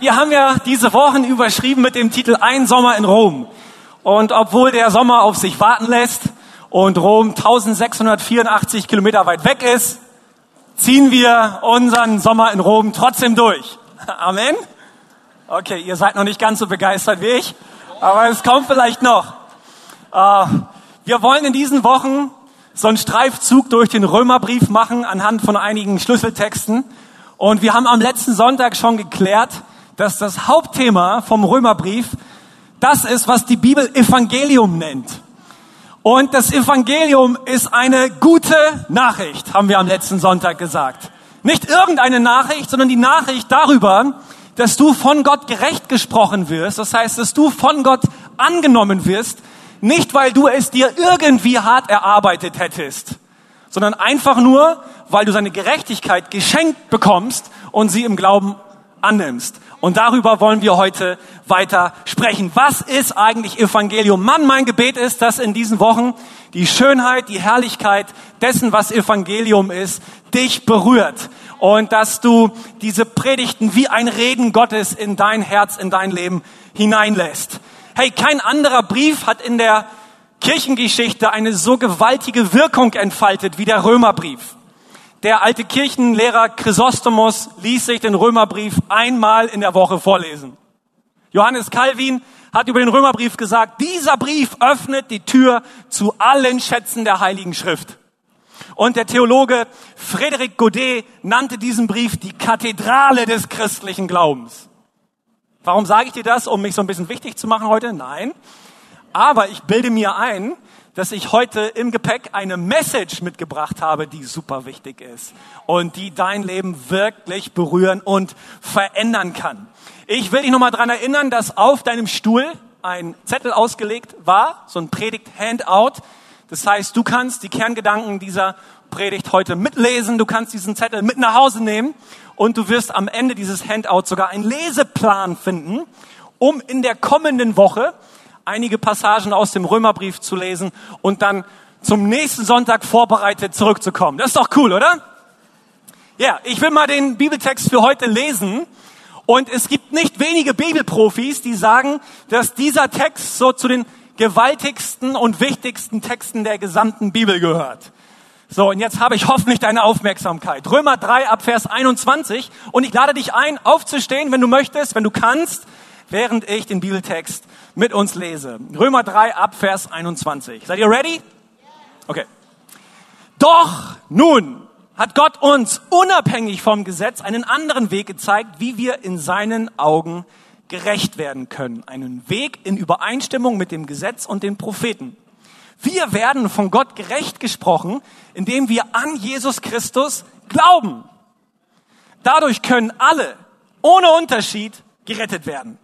Wir haben ja diese Wochen überschrieben mit dem Titel Ein Sommer in Rom. Und obwohl der Sommer auf sich warten lässt und Rom 1684 Kilometer weit weg ist, ziehen wir unseren Sommer in Rom trotzdem durch. Amen. Okay, ihr seid noch nicht ganz so begeistert wie ich, aber es kommt vielleicht noch. Äh, wir wollen in diesen Wochen so einen Streifzug durch den Römerbrief machen anhand von einigen Schlüsseltexten. Und wir haben am letzten Sonntag schon geklärt, dass das Hauptthema vom Römerbrief das ist, was die Bibel Evangelium nennt. Und das Evangelium ist eine gute Nachricht, haben wir am letzten Sonntag gesagt. Nicht irgendeine Nachricht, sondern die Nachricht darüber, dass du von Gott gerecht gesprochen wirst. Das heißt, dass du von Gott angenommen wirst, nicht weil du es dir irgendwie hart erarbeitet hättest, sondern einfach nur, weil du seine Gerechtigkeit geschenkt bekommst und sie im Glauben annimmst. Und darüber wollen wir heute weiter sprechen. Was ist eigentlich Evangelium? Mann, mein Gebet ist, dass in diesen Wochen die Schönheit, die Herrlichkeit dessen, was Evangelium ist, dich berührt. Und dass du diese Predigten wie ein Reden Gottes in dein Herz, in dein Leben hineinlässt. Hey, kein anderer Brief hat in der Kirchengeschichte eine so gewaltige Wirkung entfaltet wie der Römerbrief. Der alte Kirchenlehrer Chrysostomos ließ sich den Römerbrief einmal in der Woche vorlesen. Johannes Calvin hat über den Römerbrief gesagt, dieser Brief öffnet die Tür zu allen Schätzen der Heiligen Schrift. Und der Theologe Frédéric Godet nannte diesen Brief die Kathedrale des christlichen Glaubens. Warum sage ich dir das, um mich so ein bisschen wichtig zu machen heute? Nein. Aber ich bilde mir ein, dass ich heute im Gepäck eine Message mitgebracht habe, die super wichtig ist und die dein Leben wirklich berühren und verändern kann. Ich will dich nochmal dran erinnern, dass auf deinem Stuhl ein Zettel ausgelegt war, so ein Predigt-Handout. Das heißt, du kannst die Kerngedanken dieser Predigt heute mitlesen, du kannst diesen Zettel mit nach Hause nehmen und du wirst am Ende dieses Handouts sogar einen Leseplan finden, um in der kommenden Woche einige Passagen aus dem Römerbrief zu lesen und dann zum nächsten Sonntag vorbereitet zurückzukommen. Das ist doch cool, oder? Ja, ich will mal den Bibeltext für heute lesen. Und es gibt nicht wenige Bibelprofis, die sagen, dass dieser Text so zu den gewaltigsten und wichtigsten Texten der gesamten Bibel gehört. So, und jetzt habe ich hoffentlich deine Aufmerksamkeit. Römer 3 ab Vers 21. Und ich lade dich ein, aufzustehen, wenn du möchtest, wenn du kannst, während ich den Bibeltext mit uns lese. Römer 3 ab Vers 21. Seid ihr ready? Okay. Doch nun hat Gott uns unabhängig vom Gesetz einen anderen Weg gezeigt, wie wir in seinen Augen gerecht werden können. Einen Weg in Übereinstimmung mit dem Gesetz und den Propheten. Wir werden von Gott gerecht gesprochen, indem wir an Jesus Christus glauben. Dadurch können alle ohne Unterschied gerettet werden.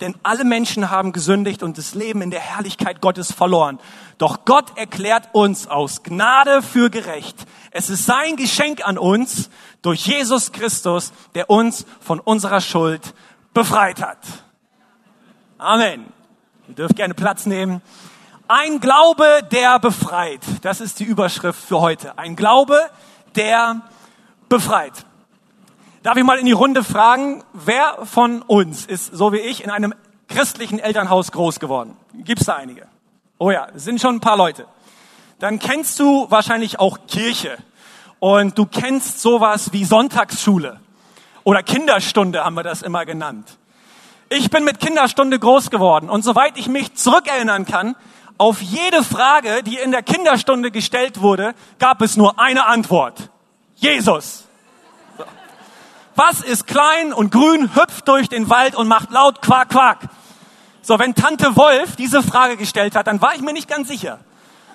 Denn alle Menschen haben gesündigt und das Leben in der Herrlichkeit Gottes verloren. Doch Gott erklärt uns aus Gnade für gerecht. Es ist sein Geschenk an uns durch Jesus Christus, der uns von unserer Schuld befreit hat. Amen. Ihr dürft gerne Platz nehmen. Ein Glaube, der befreit. Das ist die Überschrift für heute. Ein Glaube, der befreit. Darf ich mal in die Runde fragen, wer von uns ist, so wie ich, in einem christlichen Elternhaus groß geworden? Gibt's da einige? Oh ja, sind schon ein paar Leute. Dann kennst du wahrscheinlich auch Kirche. Und du kennst sowas wie Sonntagsschule. Oder Kinderstunde haben wir das immer genannt. Ich bin mit Kinderstunde groß geworden. Und soweit ich mich zurückerinnern kann, auf jede Frage, die in der Kinderstunde gestellt wurde, gab es nur eine Antwort. Jesus. Was ist klein und grün, hüpft durch den Wald und macht laut Quack, Quack? So, wenn Tante Wolf diese Frage gestellt hat, dann war ich mir nicht ganz sicher.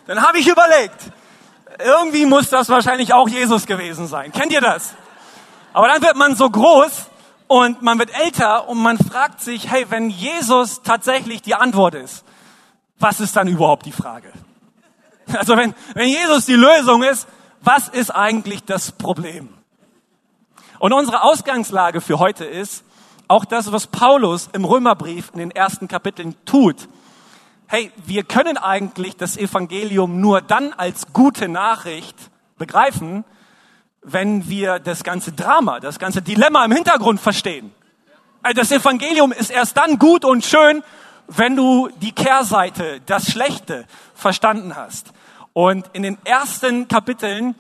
Dann habe ich überlegt, irgendwie muss das wahrscheinlich auch Jesus gewesen sein. Kennt ihr das? Aber dann wird man so groß und man wird älter und man fragt sich, hey, wenn Jesus tatsächlich die Antwort ist, was ist dann überhaupt die Frage? Also wenn, wenn Jesus die Lösung ist, was ist eigentlich das Problem? Und unsere Ausgangslage für heute ist auch das, was Paulus im Römerbrief in den ersten Kapiteln tut. Hey, wir können eigentlich das Evangelium nur dann als gute Nachricht begreifen, wenn wir das ganze Drama, das ganze Dilemma im Hintergrund verstehen. das Evangelium ist erst dann gut und schön, wenn du die Kehrseite, das Schlechte verstanden hast. Und in den ersten Kapiteln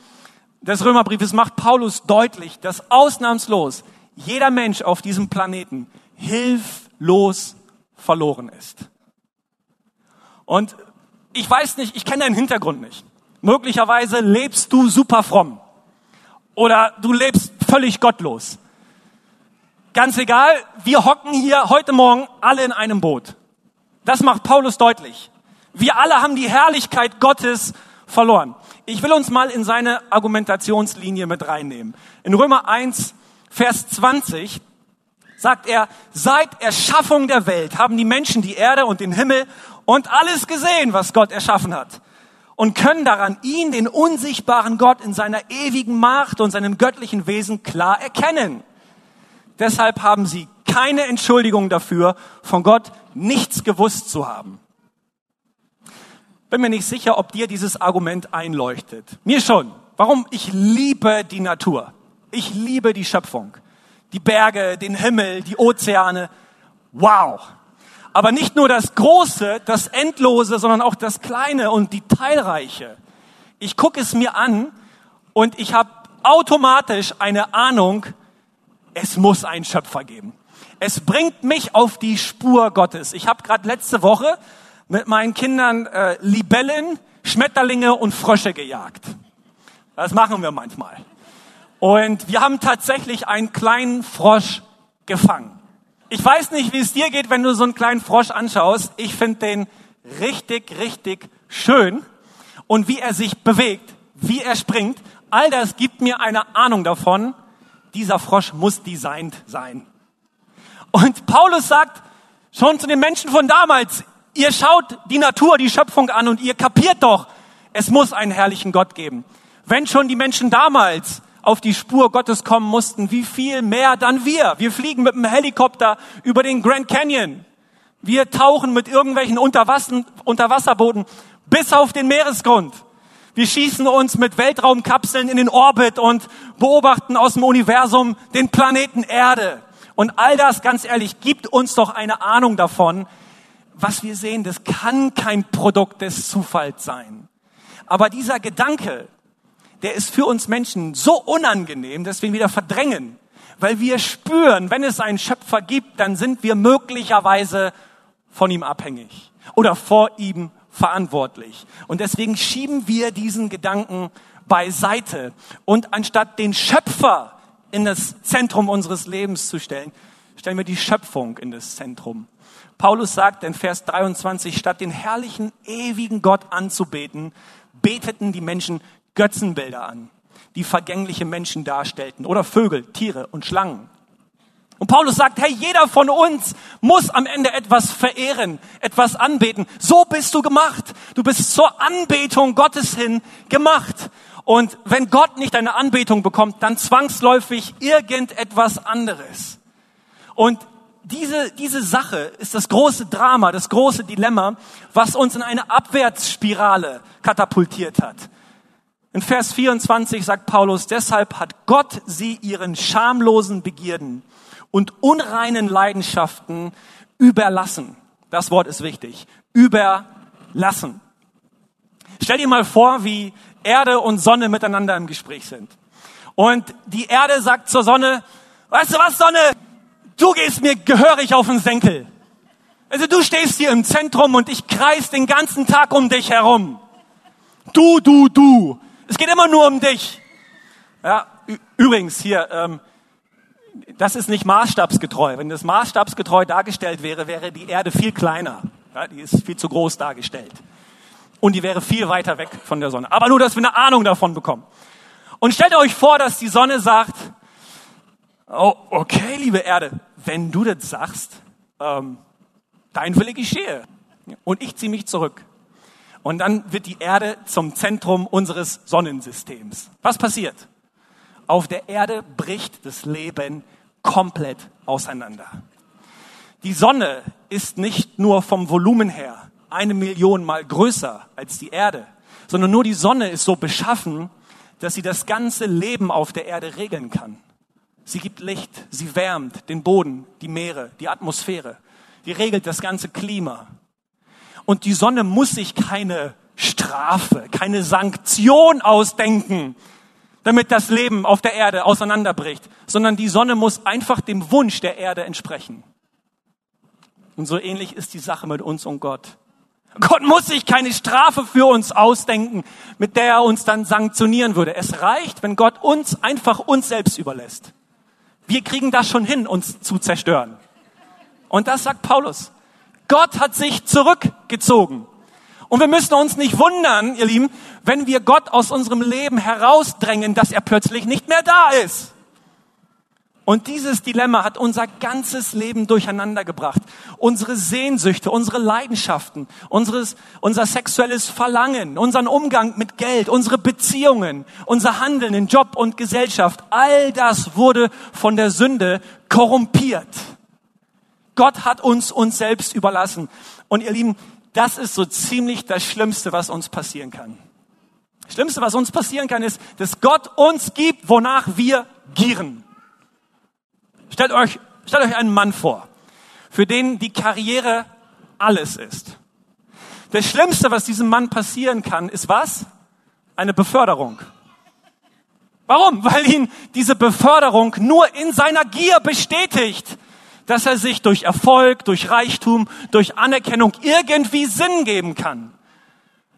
des Römerbriefes macht Paulus deutlich, dass ausnahmslos jeder Mensch auf diesem Planeten hilflos verloren ist. Und ich weiß nicht, ich kenne deinen Hintergrund nicht. Möglicherweise lebst du super fromm. Oder du lebst völlig gottlos. Ganz egal, wir hocken hier heute Morgen alle in einem Boot. Das macht Paulus deutlich. Wir alle haben die Herrlichkeit Gottes verloren. Ich will uns mal in seine Argumentationslinie mit reinnehmen. In Römer 1, Vers 20 sagt er, seit Erschaffung der Welt haben die Menschen die Erde und den Himmel und alles gesehen, was Gott erschaffen hat. Und können daran ihn, den unsichtbaren Gott, in seiner ewigen Macht und seinem göttlichen Wesen klar erkennen. Deshalb haben sie keine Entschuldigung dafür, von Gott nichts gewusst zu haben. Bin mir nicht sicher, ob dir dieses Argument einleuchtet. Mir schon. Warum? Ich liebe die Natur. Ich liebe die Schöpfung. Die Berge, den Himmel, die Ozeane. Wow. Aber nicht nur das Große, das Endlose, sondern auch das Kleine und die Teilreiche. Ich gucke es mir an und ich habe automatisch eine Ahnung, es muss einen Schöpfer geben. Es bringt mich auf die Spur Gottes. Ich habe gerade letzte Woche mit meinen Kindern äh, Libellen, Schmetterlinge und Frösche gejagt. Das machen wir manchmal. Und wir haben tatsächlich einen kleinen Frosch gefangen. Ich weiß nicht, wie es dir geht, wenn du so einen kleinen Frosch anschaust. Ich finde den richtig, richtig schön. Und wie er sich bewegt, wie er springt, all das gibt mir eine Ahnung davon, dieser Frosch muss designt sein. Und Paulus sagt schon zu den Menschen von damals, ihr schaut die Natur, die Schöpfung an und ihr kapiert doch, es muss einen herrlichen Gott geben. Wenn schon die Menschen damals auf die Spur Gottes kommen mussten, wie viel mehr dann wir. Wir fliegen mit einem Helikopter über den Grand Canyon. Wir tauchen mit irgendwelchen Unterwasser, Unterwasserbooten bis auf den Meeresgrund. Wir schießen uns mit Weltraumkapseln in den Orbit und beobachten aus dem Universum den Planeten Erde. Und all das, ganz ehrlich, gibt uns doch eine Ahnung davon, was wir sehen, das kann kein Produkt des Zufalls sein. Aber dieser Gedanke, der ist für uns Menschen so unangenehm, dass wir ihn wieder verdrängen. Weil wir spüren, wenn es einen Schöpfer gibt, dann sind wir möglicherweise von ihm abhängig oder vor ihm verantwortlich. Und deswegen schieben wir diesen Gedanken beiseite. Und anstatt den Schöpfer in das Zentrum unseres Lebens zu stellen, stellen wir die Schöpfung in das Zentrum. Paulus sagt in Vers 23, statt den herrlichen, ewigen Gott anzubeten, beteten die Menschen Götzenbilder an, die vergängliche Menschen darstellten oder Vögel, Tiere und Schlangen. Und Paulus sagt, hey, jeder von uns muss am Ende etwas verehren, etwas anbeten. So bist du gemacht. Du bist zur Anbetung Gottes hin gemacht. Und wenn Gott nicht eine Anbetung bekommt, dann zwangsläufig irgendetwas anderes. Und diese, diese Sache ist das große Drama, das große Dilemma, was uns in eine Abwärtsspirale katapultiert hat. In Vers 24 sagt Paulus, deshalb hat Gott sie ihren schamlosen Begierden und unreinen Leidenschaften überlassen. Das Wort ist wichtig. Überlassen. Stell dir mal vor, wie Erde und Sonne miteinander im Gespräch sind. Und die Erde sagt zur Sonne, weißt du was, Sonne? Du gehst mir gehörig auf den Senkel. Also du stehst hier im Zentrum und ich kreis den ganzen Tag um dich herum. Du, du, du. Es geht immer nur um dich. Ja, übrigens hier, ähm, das ist nicht maßstabsgetreu. Wenn das maßstabsgetreu dargestellt wäre, wäre die Erde viel kleiner. Ja, die ist viel zu groß dargestellt. Und die wäre viel weiter weg von der Sonne. Aber nur, dass wir eine Ahnung davon bekommen. Und stellt euch vor, dass die Sonne sagt, oh, okay, liebe Erde, wenn du das sagst, ähm, dein Wille geschehe. Und ich ziehe mich zurück. Und dann wird die Erde zum Zentrum unseres Sonnensystems. Was passiert? Auf der Erde bricht das Leben komplett auseinander. Die Sonne ist nicht nur vom Volumen her eine Million mal größer als die Erde, sondern nur die Sonne ist so beschaffen, dass sie das ganze Leben auf der Erde regeln kann. Sie gibt Licht, sie wärmt den Boden, die Meere, die Atmosphäre. Die regelt das ganze Klima. Und die Sonne muss sich keine Strafe, keine Sanktion ausdenken, damit das Leben auf der Erde auseinanderbricht, sondern die Sonne muss einfach dem Wunsch der Erde entsprechen. Und so ähnlich ist die Sache mit uns und Gott. Gott muss sich keine Strafe für uns ausdenken, mit der er uns dann sanktionieren würde. Es reicht, wenn Gott uns einfach uns selbst überlässt. Wir kriegen das schon hin, uns zu zerstören. Und das sagt Paulus. Gott hat sich zurückgezogen. Und wir müssen uns nicht wundern, ihr Lieben, wenn wir Gott aus unserem Leben herausdrängen, dass er plötzlich nicht mehr da ist. Und dieses Dilemma hat unser ganzes Leben durcheinander gebracht. Unsere Sehnsüchte, unsere Leidenschaften, unseres, unser sexuelles Verlangen, unseren Umgang mit Geld, unsere Beziehungen, unser Handeln in Job und Gesellschaft, all das wurde von der Sünde korrumpiert. Gott hat uns uns selbst überlassen. Und ihr Lieben, das ist so ziemlich das Schlimmste, was uns passieren kann. Das Schlimmste, was uns passieren kann, ist, dass Gott uns gibt, wonach wir gieren. Stellt euch, stellt euch einen Mann vor, für den die Karriere alles ist. Das Schlimmste, was diesem Mann passieren kann, ist was? Eine Beförderung. Warum? Weil ihn diese Beförderung nur in seiner Gier bestätigt, dass er sich durch Erfolg, durch Reichtum, durch Anerkennung irgendwie Sinn geben kann.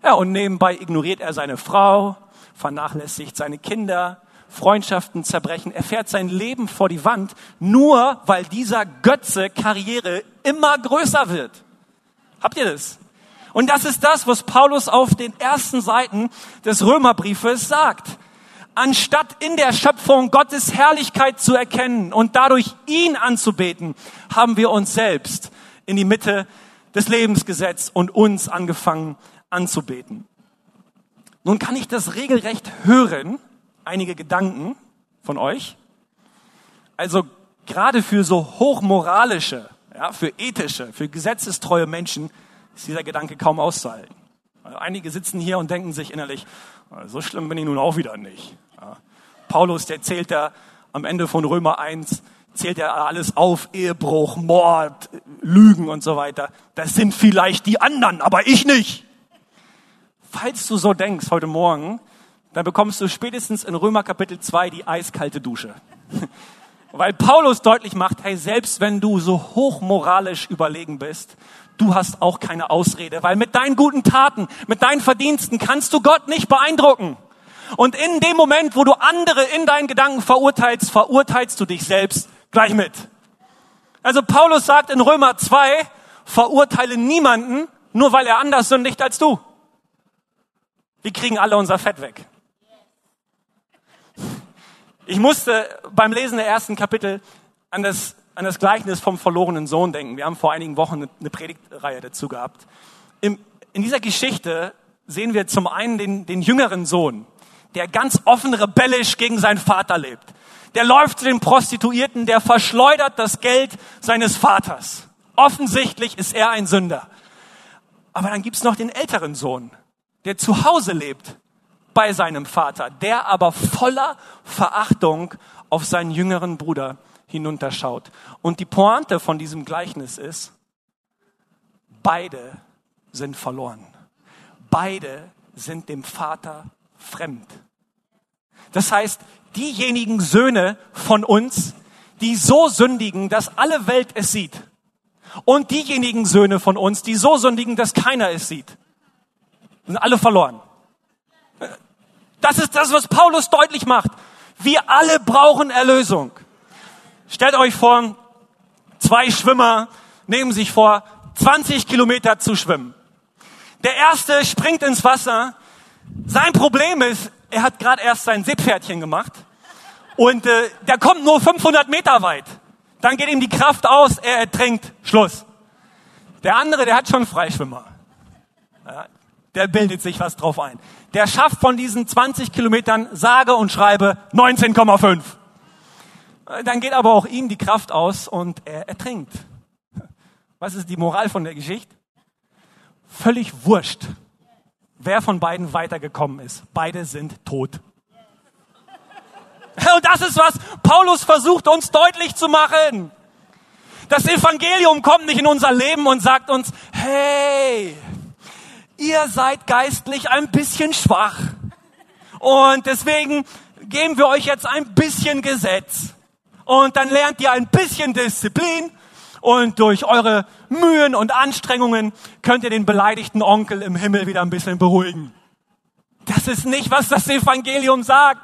Ja, und nebenbei ignoriert er seine Frau, vernachlässigt seine Kinder, Freundschaften zerbrechen. Er fährt sein Leben vor die Wand, nur weil dieser Götze Karriere immer größer wird. Habt ihr das? Und das ist das, was Paulus auf den ersten Seiten des Römerbriefes sagt. Anstatt in der Schöpfung Gottes Herrlichkeit zu erkennen und dadurch ihn anzubeten, haben wir uns selbst in die Mitte des Lebens gesetzt und uns angefangen anzubeten. Nun kann ich das regelrecht hören, einige Gedanken von euch. Also gerade für so hochmoralische, ja, für ethische, für gesetzestreue Menschen ist dieser Gedanke kaum auszuhalten. Also einige sitzen hier und denken sich innerlich, so schlimm bin ich nun auch wieder nicht. Ja. Paulus, der zählt da am Ende von Römer 1, zählt er alles auf, Ehebruch, Mord, Lügen und so weiter. Das sind vielleicht die anderen, aber ich nicht. Falls du so denkst heute Morgen, dann bekommst du spätestens in Römer Kapitel 2 die eiskalte Dusche. Weil Paulus deutlich macht, hey, selbst wenn du so hochmoralisch überlegen bist, du hast auch keine Ausrede, weil mit deinen guten Taten, mit deinen Verdiensten kannst du Gott nicht beeindrucken. Und in dem Moment, wo du andere in deinen Gedanken verurteilst, verurteilst du dich selbst gleich mit. Also Paulus sagt in Römer 2, verurteile niemanden, nur weil er anders sündigt als du. Wir kriegen alle unser Fett weg. Ich musste beim Lesen der ersten Kapitel an das, an das Gleichnis vom verlorenen Sohn denken. Wir haben vor einigen Wochen eine Predigtreihe dazu gehabt. Im, in dieser Geschichte sehen wir zum einen den, den jüngeren Sohn, der ganz offen rebellisch gegen seinen Vater lebt. Der läuft zu den Prostituierten, der verschleudert das Geld seines Vaters. Offensichtlich ist er ein Sünder. Aber dann gibt's noch den älteren Sohn, der zu Hause lebt bei seinem Vater, der aber voller Verachtung auf seinen jüngeren Bruder hinunterschaut. Und die Pointe von diesem Gleichnis ist, beide sind verloren. Beide sind dem Vater fremd. Das heißt, diejenigen Söhne von uns, die so sündigen, dass alle Welt es sieht, und diejenigen Söhne von uns, die so sündigen, dass keiner es sieht, sind alle verloren. Das ist das, was Paulus deutlich macht. Wir alle brauchen Erlösung. Stellt euch vor, zwei Schwimmer nehmen sich vor, 20 Kilometer zu schwimmen. Der erste springt ins Wasser. Sein Problem ist, er hat gerade erst sein Seepferdchen gemacht und äh, der kommt nur 500 Meter weit. Dann geht ihm die Kraft aus, er ertrinkt, Schluss. Der andere, der hat schon Freischwimmer. Ja, der bildet sich was drauf ein. Der schafft von diesen 20 Kilometern sage und schreibe 19,5. Dann geht aber auch ihm die Kraft aus und er ertrinkt. Was ist die Moral von der Geschichte? Völlig wurscht, wer von beiden weitergekommen ist. Beide sind tot. Und das ist, was Paulus versucht uns deutlich zu machen. Das Evangelium kommt nicht in unser Leben und sagt uns, hey, ihr seid geistlich ein bisschen schwach. Und deswegen geben wir euch jetzt ein bisschen Gesetz. Und dann lernt ihr ein bisschen Disziplin. Und durch eure Mühen und Anstrengungen könnt ihr den beleidigten Onkel im Himmel wieder ein bisschen beruhigen. Das ist nicht, was das Evangelium sagt.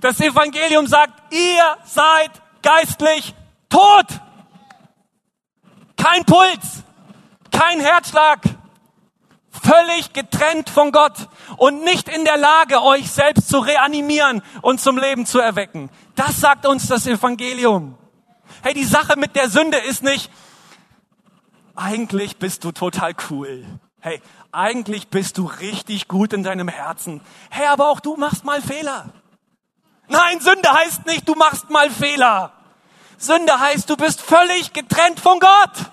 Das Evangelium sagt, ihr seid geistlich tot. Kein Puls, kein Herzschlag, völlig getrennt von Gott und nicht in der Lage, euch selbst zu reanimieren und zum Leben zu erwecken. Das sagt uns das Evangelium. Hey, die Sache mit der Sünde ist nicht, eigentlich bist du total cool. Hey, eigentlich bist du richtig gut in deinem Herzen. Hey, aber auch du machst mal Fehler. Nein, Sünde heißt nicht, du machst mal Fehler. Sünde heißt, du bist völlig getrennt von Gott.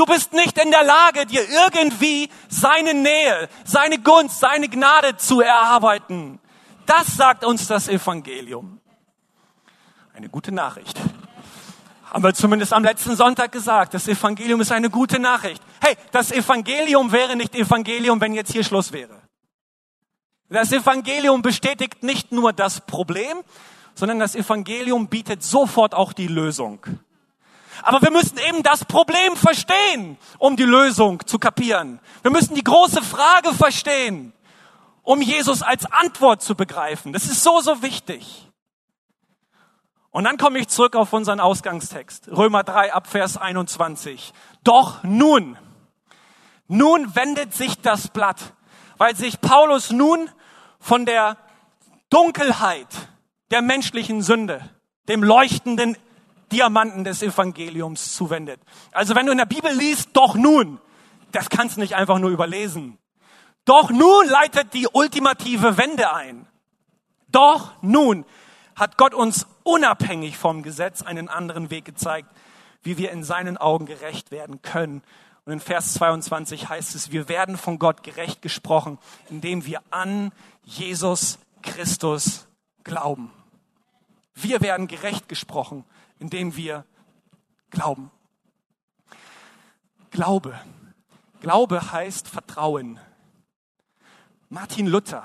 Du bist nicht in der Lage, dir irgendwie seine Nähe, seine Gunst, seine Gnade zu erarbeiten. Das sagt uns das Evangelium. Eine gute Nachricht. Haben wir zumindest am letzten Sonntag gesagt. Das Evangelium ist eine gute Nachricht. Hey, das Evangelium wäre nicht Evangelium, wenn jetzt hier Schluss wäre. Das Evangelium bestätigt nicht nur das Problem, sondern das Evangelium bietet sofort auch die Lösung. Aber wir müssen eben das Problem verstehen, um die Lösung zu kapieren. Wir müssen die große Frage verstehen, um Jesus als Antwort zu begreifen. Das ist so, so wichtig. Und dann komme ich zurück auf unseren Ausgangstext. Römer 3 ab Vers 21. Doch nun, nun wendet sich das Blatt, weil sich Paulus nun von der Dunkelheit der menschlichen Sünde, dem leuchtenden Diamanten des Evangeliums zuwendet. Also wenn du in der Bibel liest, doch nun, das kannst du nicht einfach nur überlesen. Doch nun leitet die ultimative Wende ein. Doch nun hat Gott uns unabhängig vom Gesetz einen anderen Weg gezeigt, wie wir in seinen Augen gerecht werden können. Und in Vers 22 heißt es, wir werden von Gott gerecht gesprochen, indem wir an Jesus Christus glauben. Wir werden gerecht gesprochen, indem wir glauben. Glaube. Glaube heißt Vertrauen. Martin Luther,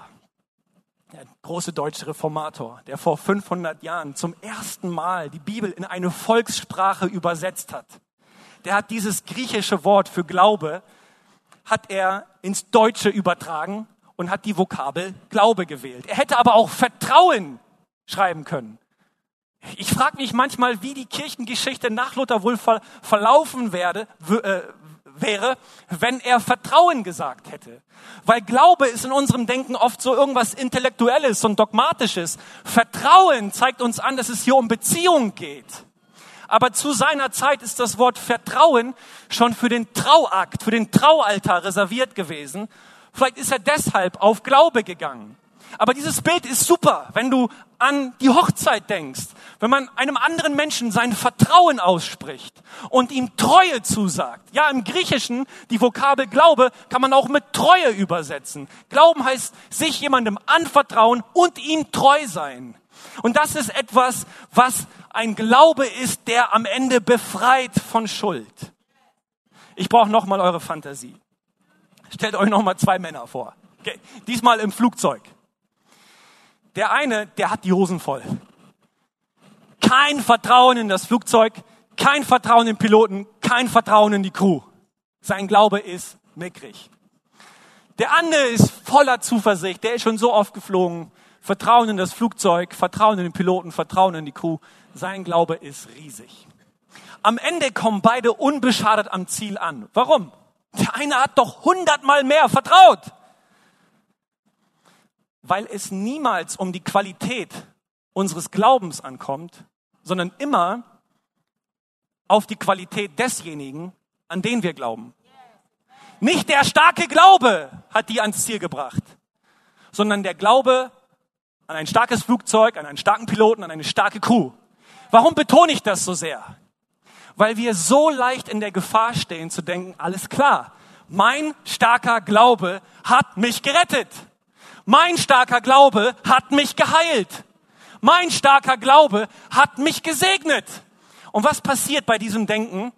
der große deutsche Reformator, der vor 500 Jahren zum ersten Mal die Bibel in eine Volkssprache übersetzt hat, der hat dieses griechische Wort für Glaube, hat er ins Deutsche übertragen und hat die Vokabel Glaube gewählt. Er hätte aber auch Vertrauen schreiben können. Ich frage mich manchmal, wie die Kirchengeschichte nach Luther wohl verlaufen werde, äh, wäre, wenn er Vertrauen gesagt hätte. Weil Glaube ist in unserem Denken oft so irgendwas Intellektuelles und Dogmatisches. Vertrauen zeigt uns an, dass es hier um Beziehung geht. Aber zu seiner Zeit ist das Wort Vertrauen schon für den Trauakt, für den Traualtar reserviert gewesen. Vielleicht ist er deshalb auf Glaube gegangen. Aber dieses Bild ist super, wenn du an die Hochzeit denkst, wenn man einem anderen Menschen sein Vertrauen ausspricht und ihm Treue zusagt. Ja, im Griechischen, die Vokabel Glaube kann man auch mit Treue übersetzen. Glauben heißt sich jemandem anvertrauen und ihm treu sein. Und das ist etwas, was ein Glaube ist, der am Ende befreit von Schuld. Ich brauche nochmal eure Fantasie. Stellt euch nochmal zwei Männer vor. Okay. Diesmal im Flugzeug. Der eine, der hat die Hosen voll. Kein Vertrauen in das Flugzeug, kein Vertrauen in Piloten, kein Vertrauen in die Crew. Sein Glaube ist mickrig. Der andere ist voller Zuversicht, der ist schon so oft geflogen. Vertrauen in das Flugzeug, Vertrauen in den Piloten, Vertrauen in die Crew. Sein Glaube ist riesig. Am Ende kommen beide unbeschadet am Ziel an. Warum? Der eine hat doch hundertmal mehr vertraut weil es niemals um die Qualität unseres Glaubens ankommt, sondern immer auf die Qualität desjenigen, an den wir glauben. Nicht der starke Glaube hat die ans Ziel gebracht, sondern der Glaube an ein starkes Flugzeug, an einen starken Piloten, an eine starke Crew. Warum betone ich das so sehr? Weil wir so leicht in der Gefahr stehen zu denken, alles klar, mein starker Glaube hat mich gerettet. Mein starker Glaube hat mich geheilt. Mein starker Glaube hat mich gesegnet. Und was passiert bei diesem Denken?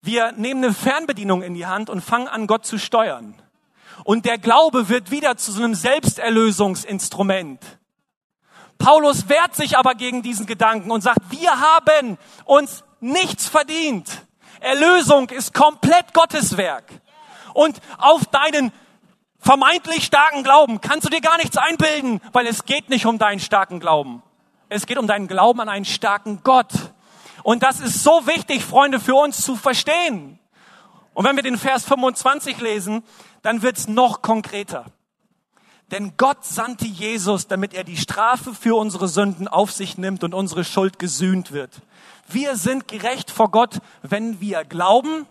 Wir nehmen eine Fernbedienung in die Hand und fangen an, Gott zu steuern. Und der Glaube wird wieder zu so einem Selbsterlösungsinstrument. Paulus wehrt sich aber gegen diesen Gedanken und sagt, wir haben uns nichts verdient. Erlösung ist komplett Gottes Werk. Und auf deinen vermeintlich starken Glauben kannst du dir gar nichts einbilden, weil es geht nicht um deinen starken Glauben. Es geht um deinen Glauben an einen starken Gott. Und das ist so wichtig, Freunde, für uns zu verstehen. Und wenn wir den Vers 25 lesen, dann wird's noch konkreter. Denn Gott sandte Jesus, damit er die Strafe für unsere Sünden auf sich nimmt und unsere Schuld gesühnt wird. Wir sind gerecht vor Gott, wenn wir glauben,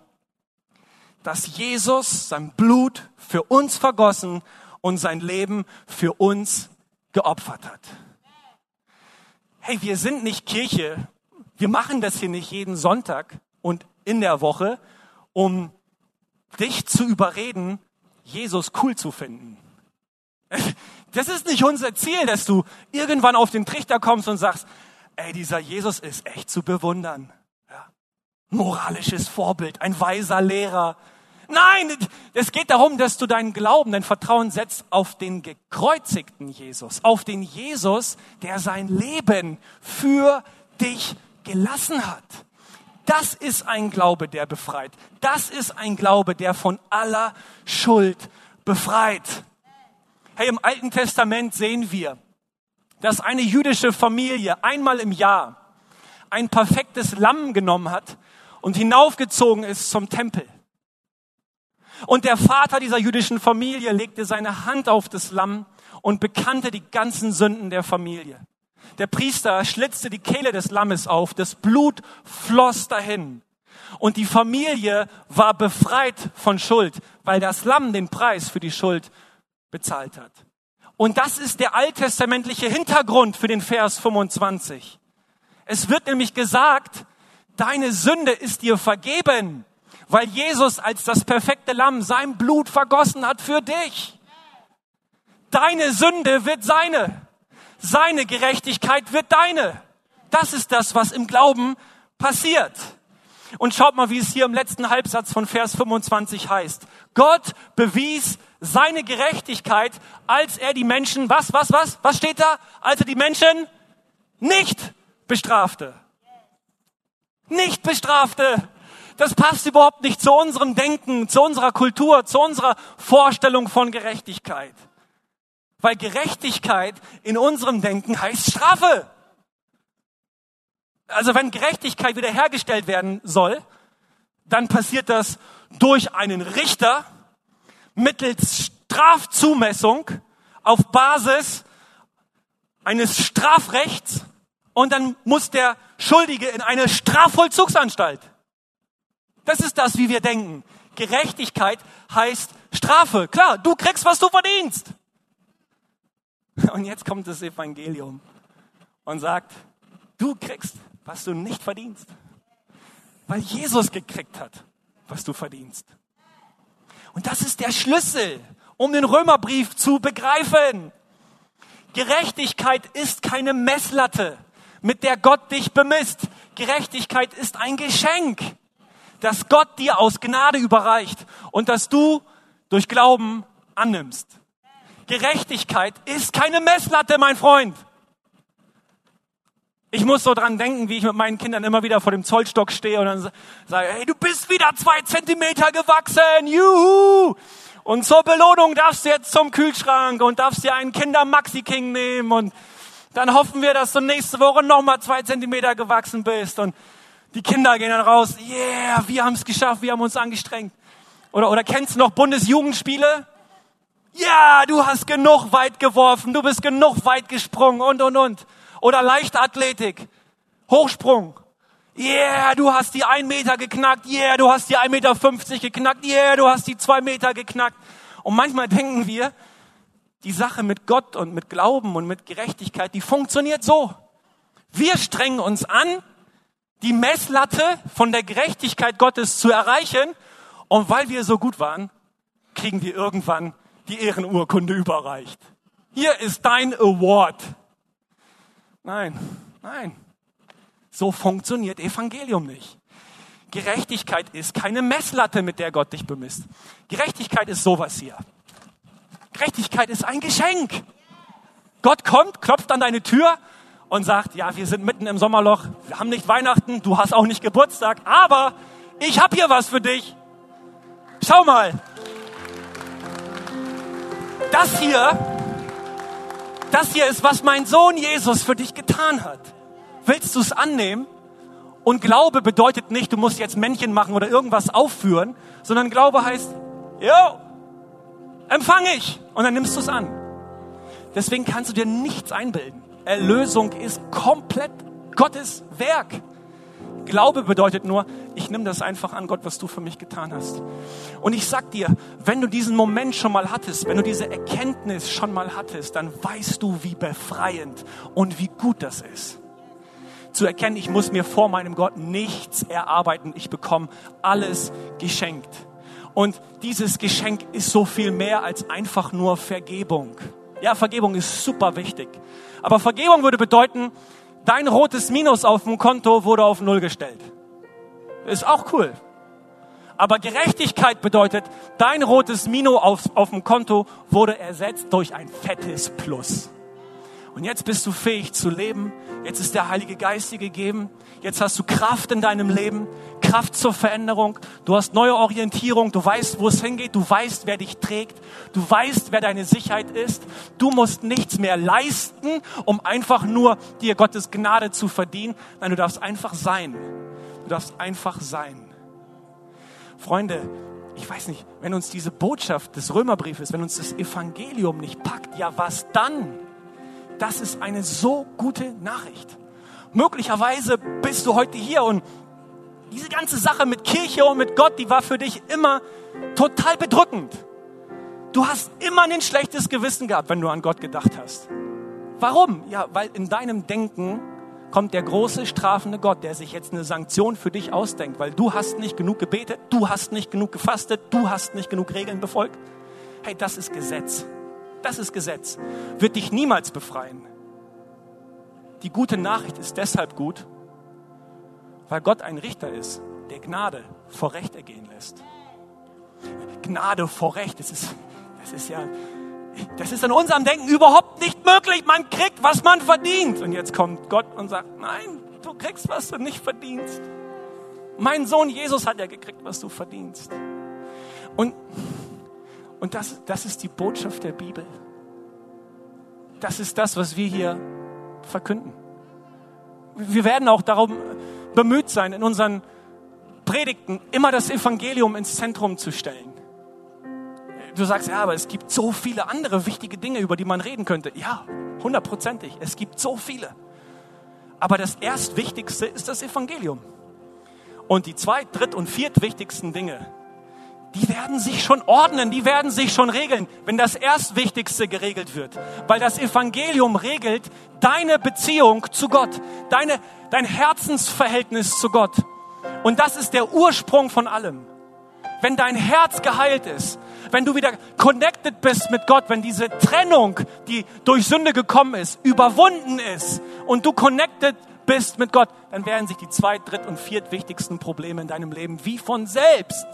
dass Jesus sein Blut für uns vergossen und sein Leben für uns geopfert hat. Hey, wir sind nicht Kirche. Wir machen das hier nicht jeden Sonntag und in der Woche, um dich zu überreden, Jesus cool zu finden. Das ist nicht unser Ziel, dass du irgendwann auf den Trichter kommst und sagst, ey, dieser Jesus ist echt zu bewundern. Ja. Moralisches Vorbild, ein weiser Lehrer. Nein, es geht darum, dass du deinen Glauben, dein Vertrauen setzt auf den gekreuzigten Jesus, auf den Jesus, der sein Leben für dich gelassen hat. Das ist ein Glaube, der befreit. Das ist ein Glaube, der von aller Schuld befreit. Hey, im Alten Testament sehen wir, dass eine jüdische Familie einmal im Jahr ein perfektes Lamm genommen hat und hinaufgezogen ist zum Tempel. Und der Vater dieser jüdischen Familie legte seine Hand auf das Lamm und bekannte die ganzen Sünden der Familie. Der Priester schlitzte die Kehle des Lammes auf, das Blut floss dahin. Und die Familie war befreit von Schuld, weil das Lamm den Preis für die Schuld bezahlt hat. Und das ist der alttestamentliche Hintergrund für den Vers 25. Es wird nämlich gesagt, deine Sünde ist dir vergeben, weil Jesus als das perfekte Lamm sein Blut vergossen hat für dich. Deine Sünde wird seine. Seine Gerechtigkeit wird deine. Das ist das, was im Glauben passiert. Und schaut mal, wie es hier im letzten Halbsatz von Vers 25 heißt. Gott bewies seine Gerechtigkeit, als er die Menschen, was, was, was, was steht da? Als er die Menschen nicht bestrafte. Nicht bestrafte. Das passt überhaupt nicht zu unserem Denken, zu unserer Kultur, zu unserer Vorstellung von Gerechtigkeit. Weil Gerechtigkeit in unserem Denken heißt Strafe. Also wenn Gerechtigkeit wiederhergestellt werden soll, dann passiert das durch einen Richter mittels Strafzumessung auf Basis eines Strafrechts und dann muss der Schuldige in eine Strafvollzugsanstalt. Das ist das, wie wir denken. Gerechtigkeit heißt Strafe. Klar, du kriegst, was du verdienst. Und jetzt kommt das Evangelium und sagt, du kriegst, was du nicht verdienst. Weil Jesus gekriegt hat, was du verdienst. Und das ist der Schlüssel, um den Römerbrief zu begreifen. Gerechtigkeit ist keine Messlatte, mit der Gott dich bemisst. Gerechtigkeit ist ein Geschenk, das Gott dir aus Gnade überreicht und das du durch Glauben annimmst. Gerechtigkeit ist keine Messlatte, mein Freund. Ich muss so dran denken, wie ich mit meinen Kindern immer wieder vor dem Zollstock stehe und dann sage, hey, du bist wieder zwei Zentimeter gewachsen, juhu! Und zur Belohnung darfst du jetzt zum Kühlschrank und darfst dir einen Kinder Maxi King nehmen und dann hoffen wir, dass du nächste Woche nochmal zwei Zentimeter gewachsen bist und die Kinder gehen dann raus, yeah, wir haben es geschafft, wir haben uns angestrengt. Oder, oder kennst du noch Bundesjugendspiele? Ja, du hast genug weit geworfen, du bist genug weit gesprungen und, und, und. Oder Leichtathletik, Hochsprung. Yeah, du hast die 1 Meter geknackt. Yeah, du hast die 1,50 Meter geknackt. Yeah, du hast die 2 Meter geknackt. Und manchmal denken wir, die Sache mit Gott und mit Glauben und mit Gerechtigkeit, die funktioniert so. Wir strengen uns an, die Messlatte von der Gerechtigkeit Gottes zu erreichen. Und weil wir so gut waren, kriegen wir irgendwann die Ehrenurkunde überreicht. Hier ist dein Award. Nein, nein. So funktioniert Evangelium nicht. Gerechtigkeit ist keine Messlatte, mit der Gott dich bemisst. Gerechtigkeit ist sowas hier. Gerechtigkeit ist ein Geschenk. Gott kommt, klopft an deine Tür und sagt, ja, wir sind mitten im Sommerloch, wir haben nicht Weihnachten, du hast auch nicht Geburtstag, aber ich habe hier was für dich. Schau mal. Das hier, das hier ist, was mein Sohn Jesus für dich getan hat. Willst du es annehmen? Und Glaube bedeutet nicht, du musst jetzt Männchen machen oder irgendwas aufführen, sondern Glaube heißt, jo, empfange ich. Und dann nimmst du es an. Deswegen kannst du dir nichts einbilden. Erlösung ist komplett Gottes Werk. Glaube bedeutet nur, ich nehme das einfach an, Gott, was du für mich getan hast. Und ich sag dir, wenn du diesen Moment schon mal hattest, wenn du diese Erkenntnis schon mal hattest, dann weißt du, wie befreiend und wie gut das ist zu erkennen, ich muss mir vor meinem Gott nichts erarbeiten. Ich bekomme alles geschenkt. Und dieses Geschenk ist so viel mehr als einfach nur Vergebung. Ja, Vergebung ist super wichtig. Aber Vergebung würde bedeuten, dein rotes Minus auf dem Konto wurde auf Null gestellt. Ist auch cool. Aber Gerechtigkeit bedeutet, dein rotes Minus auf, auf dem Konto wurde ersetzt durch ein fettes Plus. Und jetzt bist du fähig zu leben. Jetzt ist der Heilige Geist dir gegeben. Jetzt hast du Kraft in deinem Leben, Kraft zur Veränderung. Du hast neue Orientierung. Du weißt, wo es hingeht. Du weißt, wer dich trägt. Du weißt, wer deine Sicherheit ist. Du musst nichts mehr leisten, um einfach nur dir Gottes Gnade zu verdienen. Nein, du darfst einfach sein. Du darfst einfach sein. Freunde, ich weiß nicht, wenn uns diese Botschaft des Römerbriefes, wenn uns das Evangelium nicht packt, ja was dann? das ist eine so gute Nachricht. Möglicherweise bist du heute hier und diese ganze Sache mit Kirche und mit Gott, die war für dich immer total bedrückend. Du hast immer ein schlechtes Gewissen gehabt, wenn du an Gott gedacht hast. Warum? Ja, weil in deinem Denken kommt der große strafende Gott, der sich jetzt eine Sanktion für dich ausdenkt, weil du hast nicht genug gebetet, du hast nicht genug gefastet, du hast nicht genug Regeln befolgt. Hey, das ist Gesetz das ist Gesetz, wird dich niemals befreien. Die gute Nachricht ist deshalb gut, weil Gott ein Richter ist, der Gnade vor Recht ergehen lässt. Gnade vor Recht, das ist, das ist ja, das ist in unserem Denken überhaupt nicht möglich. Man kriegt, was man verdient. Und jetzt kommt Gott und sagt, nein, du kriegst, was du nicht verdienst. Mein Sohn Jesus hat ja gekriegt, was du verdienst. Und und das, das ist die Botschaft der Bibel. Das ist das, was wir hier verkünden. Wir werden auch darum bemüht sein, in unseren Predigten immer das Evangelium ins Zentrum zu stellen. Du sagst, ja, aber es gibt so viele andere wichtige Dinge, über die man reden könnte. Ja, hundertprozentig. Es gibt so viele. Aber das Erstwichtigste ist das Evangelium. Und die zweit-, dritt- und viertwichtigsten Dinge, die werden sich schon ordnen, die werden sich schon regeln, wenn das Erstwichtigste geregelt wird. Weil das Evangelium regelt deine Beziehung zu Gott, deine, dein Herzensverhältnis zu Gott. Und das ist der Ursprung von allem. Wenn dein Herz geheilt ist, wenn du wieder connected bist mit Gott, wenn diese Trennung, die durch Sünde gekommen ist, überwunden ist und du connected bist mit Gott, dann werden sich die zweit-, dritt- und viertwichtigsten Probleme in deinem Leben wie von selbst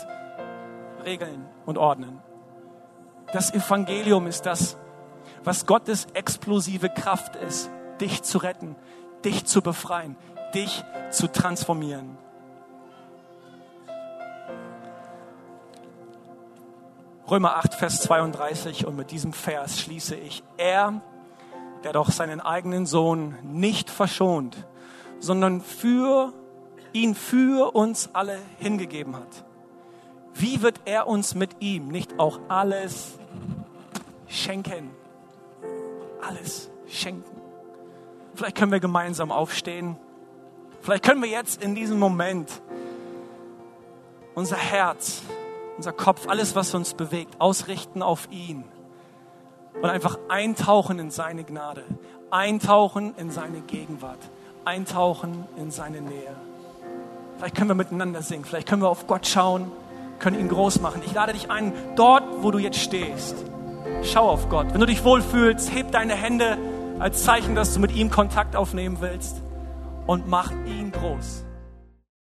regeln und ordnen. Das Evangelium ist das, was Gottes explosive Kraft ist, dich zu retten, dich zu befreien, dich zu transformieren. Römer 8, Vers 32 und mit diesem Vers schließe ich. Er, der doch seinen eigenen Sohn nicht verschont, sondern für ihn für uns alle hingegeben hat wie wird er uns mit ihm nicht auch alles schenken? Alles schenken. Vielleicht können wir gemeinsam aufstehen. Vielleicht können wir jetzt in diesem Moment unser Herz, unser Kopf, alles, was uns bewegt, ausrichten auf ihn und einfach eintauchen in seine Gnade, eintauchen in seine Gegenwart, eintauchen in seine Nähe. Vielleicht können wir miteinander singen, vielleicht können wir auf Gott schauen können ihn groß machen. Ich lade dich ein, dort, wo du jetzt stehst, schau auf Gott. Wenn du dich wohlfühlst, heb deine Hände als Zeichen, dass du mit ihm Kontakt aufnehmen willst und mach ihn groß.